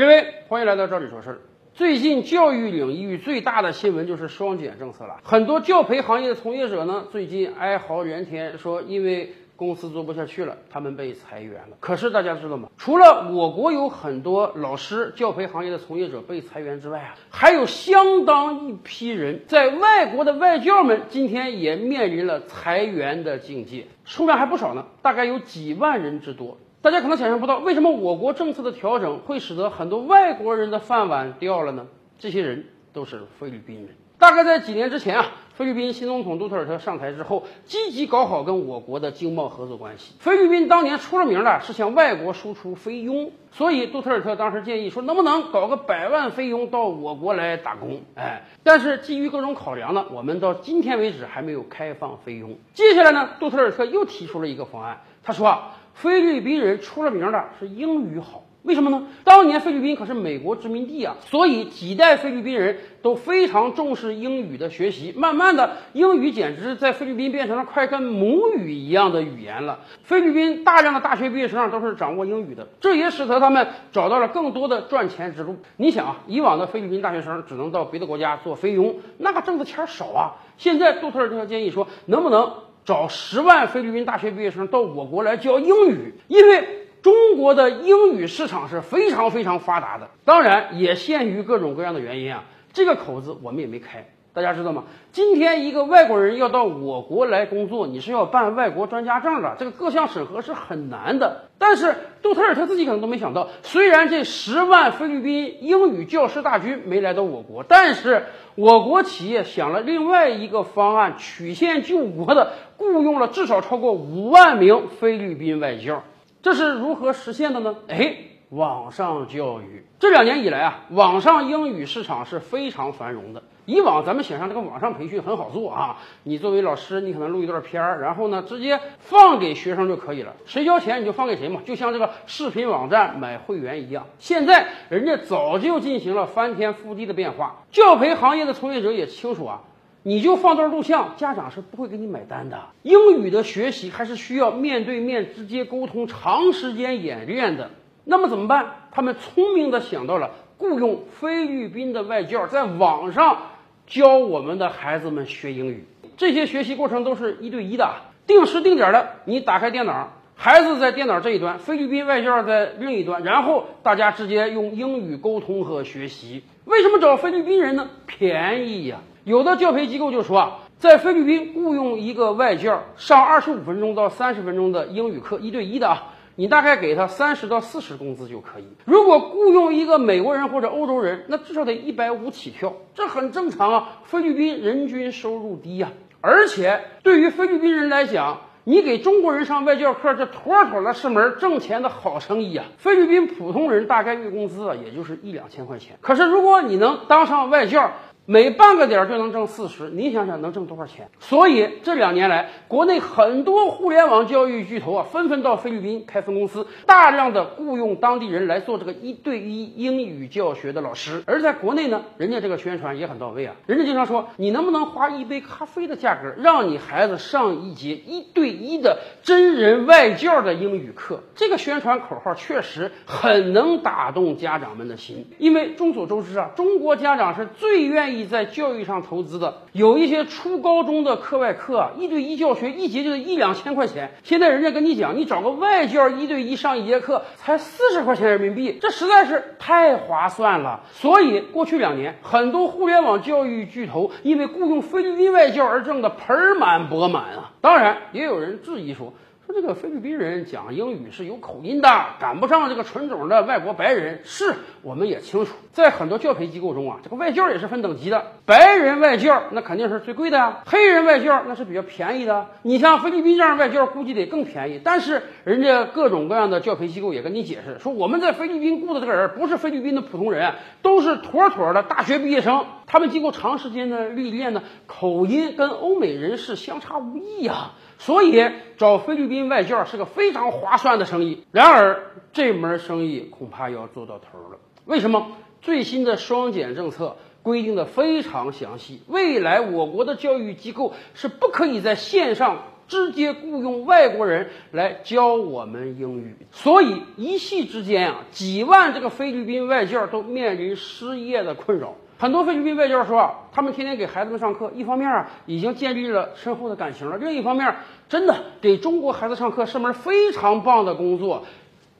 各位，欢迎来到这里说事儿。最近教育领域最大的新闻就是双减政策了，很多教培行业的从业者呢，最近哀嚎连天，说因为公司做不下去了，他们被裁员了。可是大家知道吗？除了我国有很多老师、教培行业的从业者被裁员之外啊，还有相当一批人在外国的外教们今天也面临了裁员的境界，数量还不少呢，大概有几万人之多。大家可能想象不到，为什么我国政策的调整会使得很多外国人的饭碗掉了呢？这些人都是菲律宾人。大概在几年之前啊，菲律宾新总统杜特尔特上台之后，积极搞好跟我国的经贸合作关系。菲律宾当年出了名的是向外国输出菲佣，所以杜特尔特当时建议说，能不能搞个百万菲佣到我国来打工？哎，但是基于各种考量呢，我们到今天为止还没有开放菲佣。接下来呢，杜特尔特又提出了一个方案，他说啊。菲律宾人出了名的是英语好，为什么呢？当年菲律宾可是美国殖民地啊，所以几代菲律宾人都非常重视英语的学习。慢慢的，英语简直在菲律宾变成了快跟母语一样的语言了。菲律宾大量的大学毕业生都是掌握英语的，这也使得他们找到了更多的赚钱之路。你想啊，以往的菲律宾大学生只能到别的国家做菲佣，那挣的钱少啊。现在杜特尔特建议说，能不能？找十万菲律宾大学毕业生到我国来教英语，因为中国的英语市场是非常非常发达的。当然，也限于各种各样的原因啊，这个口子我们也没开。大家知道吗？今天一个外国人要到我国来工作，你是要办外国专家证的，这个各项审核是很难的。但是杜特尔特自己可能都没想到，虽然这十万菲律宾英语教师大军没来到我国，但是我国企业想了另外一个方案，曲线救国的雇佣了至少超过五万名菲律宾外教。这是如何实现的呢？哎，网上教育。这两年以来啊，网上英语市场是非常繁荣的。以往咱们想象这个网上培训很好做啊，你作为老师，你可能录一段片儿，然后呢直接放给学生就可以了，谁交钱你就放给谁嘛，就像这个视频网站买会员一样。现在人家早就进行了翻天覆地的变化，教培行业的从业者也清楚啊，你就放段录像，家长是不会给你买单的。英语的学习还是需要面对面直接沟通、长时间演练的。那么怎么办？他们聪明的想到了雇佣菲律宾的外教在网上。教我们的孩子们学英语，这些学习过程都是一对一的，定时定点的。你打开电脑，孩子在电脑这一端，菲律宾外教在另一端，然后大家直接用英语沟通和学习。为什么找菲律宾人呢？便宜呀！有的教培机构就说啊，在菲律宾雇佣一个外教上二十五分钟到三十分钟的英语课，一对一的啊。你大概给他三十到四十工资就可以。如果雇佣一个美国人或者欧洲人，那至少得一百五起跳，这很正常啊。菲律宾人均收入低呀，而且对于菲律宾人来讲，你给中国人上外教课，这妥妥的是门挣钱的好生意啊。菲律宾普通人大概月工资啊，也就是一两千块钱。可是如果你能当上外教，每半个点就能挣四十，你想想能挣多少钱？所以这两年来，国内很多互联网教育巨头啊，纷纷到菲律宾开分公司，大量的雇佣当地人来做这个一对一英语教学的老师。而在国内呢，人家这个宣传也很到位啊，人家经常说，你能不能花一杯咖啡的价格，让你孩子上一节一对一的真人外教的英语课？这个宣传口号确实很能打动家长们的心，因为众所周知啊，中国家长是最愿意。在教育上投资的有一些初高中的课外课，一对一教学一节就得一两千块钱。现在人家跟你讲，你找个外教一对一上一节课才四十块钱人民币，这实在是太划算了。所以过去两年，很多互联网教育巨头因为雇佣菲律宾外教而挣得盆满钵满啊。当然，也有人质疑说。这个菲律宾人讲英语是有口音的，赶不上这个纯种的外国白人。是，我们也清楚，在很多教培机构中啊，这个外教也是分等级的。白人外教那肯定是最贵的呀，黑人外教那是比较便宜的。你像菲律宾这样外教，估计得更便宜。但是人家各种各样的教培机构也跟你解释说，我们在菲律宾雇的这个人不是菲律宾的普通人，都是妥妥的大学毕业生。他们经过长时间的历练呢，口音跟欧美人士相差无异呀。所以找菲律宾外教是个非常划算的生意。然而这门生意恐怕要做到头了。为什么？最新的双减政策规定的非常详细，未来我国的教育机构是不可以在线上直接雇佣外国人来教我们英语。所以一夕之间啊，几万这个菲律宾外教都面临失业的困扰。很多菲律宾外教说啊，他们天天给孩子们上课，一方面啊已经建立了深厚的感情了，另一方面真的给中国孩子上课是门非常棒的工作。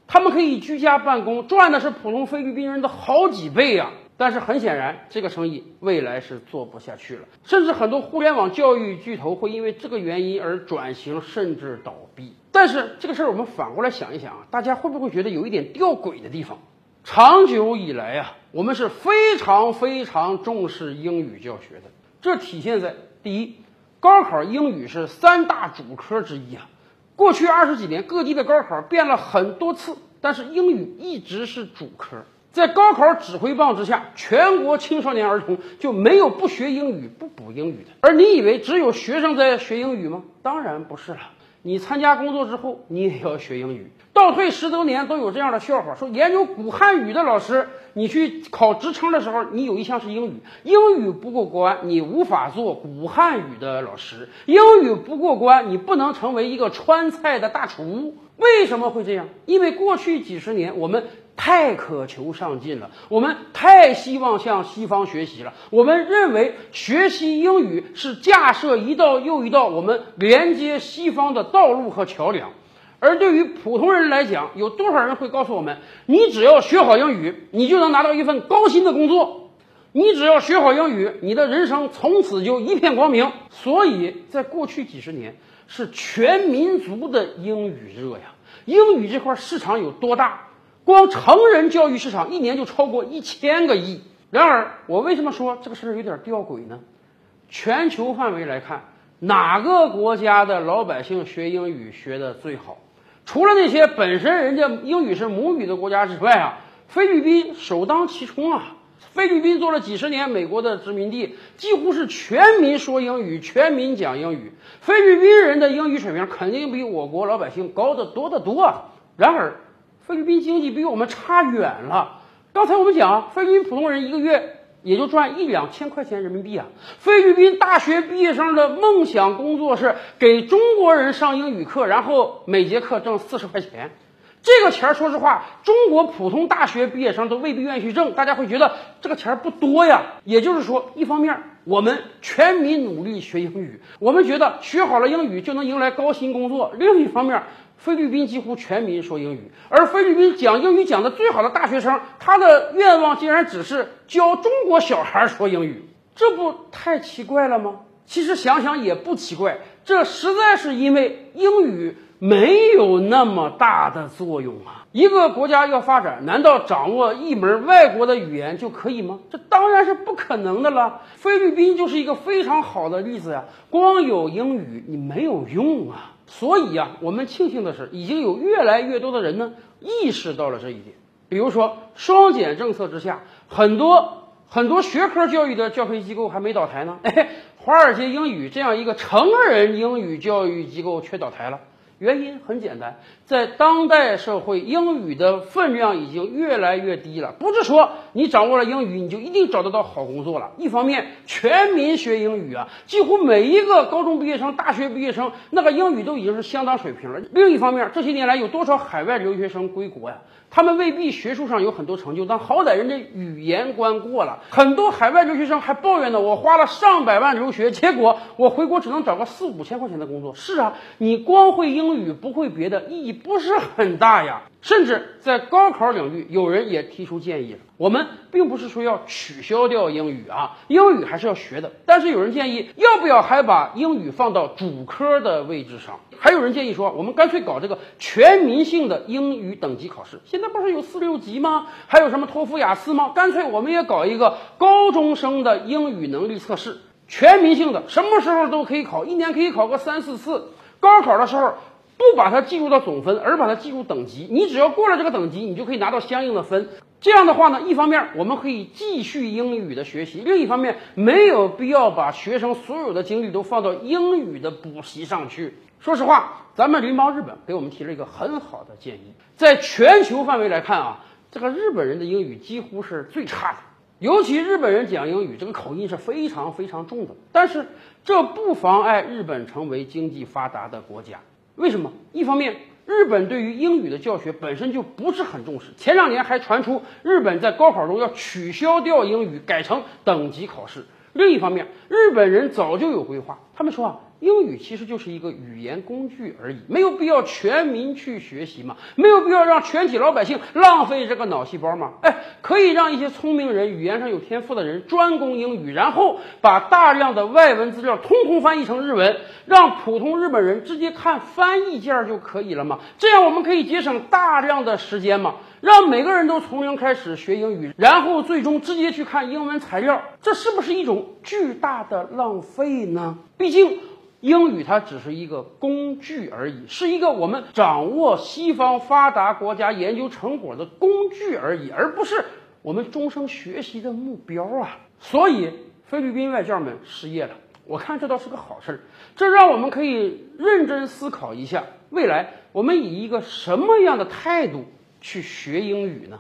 他们可以居家办公，赚的是普通菲律宾人的好几倍啊！但是很显然，这个生意未来是做不下去了，甚至很多互联网教育巨头会因为这个原因而转型，甚至倒闭。但是这个事儿我们反过来想一想啊，大家会不会觉得有一点吊诡的地方？长久以来啊，我们是非常非常重视英语教学的，这体现在第一，高考英语是三大主科之一啊。过去二十几年，各地的高考变了很多次，但是英语一直是主科。在高考指挥棒之下，全国青少年儿童就没有不学英语、不补英语的。而你以为只有学生在学英语吗？当然不是了。你参加工作之后，你也要学英语。倒退十多年，都有这样的笑话：说研究古汉语的老师，你去考职称的时候，你有一项是英语，英语不过关，你无法做古汉语的老师；英语不过关，你不能成为一个川菜的大厨。为什么会这样？因为过去几十年，我们太渴求上进了，我们太希望向西方学习了。我们认为学习英语是架设一道又一道我们连接西方的道路和桥梁。而对于普通人来讲，有多少人会告诉我们：你只要学好英语，你就能拿到一份高薪的工作；你只要学好英语，你的人生从此就一片光明。所以在过去几十年，是全民族的英语热呀。英语这块市场有多大？光成人教育市场一年就超过一千个亿。然而，我为什么说这个事儿有点吊诡呢？全球范围来看，哪个国家的老百姓学英语学的最好？除了那些本身人家英语是母语的国家之外啊，菲律宾首当其冲啊！菲律宾做了几十年美国的殖民地，几乎是全民说英语，全民讲英语。菲律宾人的英语水平肯定比我国老百姓高得多得多啊！然而，菲律宾经济比我们差远了。刚才我们讲，菲律宾普通人一个月。也就赚一两千块钱人民币啊！菲律宾大学毕业生的梦想工作是给中国人上英语课，然后每节课挣四十块钱。这个钱儿，说实话，中国普通大学毕业生都未必愿意去挣。大家会觉得这个钱儿不多呀。也就是说，一方面我们全民努力学英语，我们觉得学好了英语就能迎来高薪工作；另一方面，菲律宾几乎全民说英语，而菲律宾讲英语讲的最好的大学生，他的愿望竟然只是教中国小孩说英语，这不太奇怪了吗？其实想想也不奇怪，这实在是因为英语没有那么大的作用啊。一个国家要发展，难道掌握一门外国的语言就可以吗？这当然是不可能的了。菲律宾就是一个非常好的例子呀，光有英语你没有用啊。所以啊，我们庆幸的是，已经有越来越多的人呢意识到了这一点。比如说，双减政策之下，很多很多学科教育的教培机构还没倒台呢。哎，华尔街英语这样一个成人英语教育机构却倒台了。原因很简单，在当代社会，英语的分量已经越来越低了。不是说你掌握了英语，你就一定找得到好工作了。一方面，全民学英语啊，几乎每一个高中毕业生、大学毕业生，那个英语都已经是相当水平了。另一方面，这些年来有多少海外留学生归国呀？他们未必学术上有很多成就，但好歹人家语言关过了。很多海外留学生还抱怨呢，我花了上百万留学，结果我回国只能找个四五千块钱的工作。是啊，你光会英语不会别的，意义不是很大呀。甚至在高考领域，有人也提出建议了。我们并不是说要取消掉英语啊，英语还是要学的。但是有人建议，要不要还把英语放到主科的位置上？还有人建议说，我们干脆搞这个全民性的英语等级考试。现在不是有四六级吗？还有什么托福、雅思吗？干脆我们也搞一个高中生的英语能力测试，全民性的，什么时候都可以考，一年可以考个三四次。高考的时候。不把它计入到总分，而把它计入等级。你只要过了这个等级，你就可以拿到相应的分。这样的话呢，一方面我们可以继续英语的学习，另一方面没有必要把学生所有的精力都放到英语的补习上去。说实话，咱们邻邦日本给我们提了一个很好的建议。在全球范围来看啊，这个日本人的英语几乎是最差的。尤其日本人讲英语，这个口音是非常非常重的。但是这不妨碍日本成为经济发达的国家。为什么？一方面，日本对于英语的教学本身就不是很重视，前两年还传出日本在高考中要取消掉英语，改成等级考试。另一方面，日本人早就有规划，他们说啊，英语其实就是一个语言工具而已，没有必要全民去学习嘛，没有必要让全体老百姓浪费这个脑细胞嘛。哎，可以让一些聪明人、语言上有天赋的人专攻英语，然后把大量的外文资料通通翻译成日文，让普通日本人直接看翻译件儿就可以了嘛。这样我们可以节省大量的时间嘛。让每个人都从零开始学英语，然后最终直接去看英文材料，这是不是一种巨大的浪费呢？毕竟，英语它只是一个工具而已，是一个我们掌握西方发达国家研究成果的工具而已，而不是我们终生学习的目标啊！所以，菲律宾外教们失业了，我看这倒是个好事儿，这让我们可以认真思考一下，未来我们以一个什么样的态度。去学英语呢？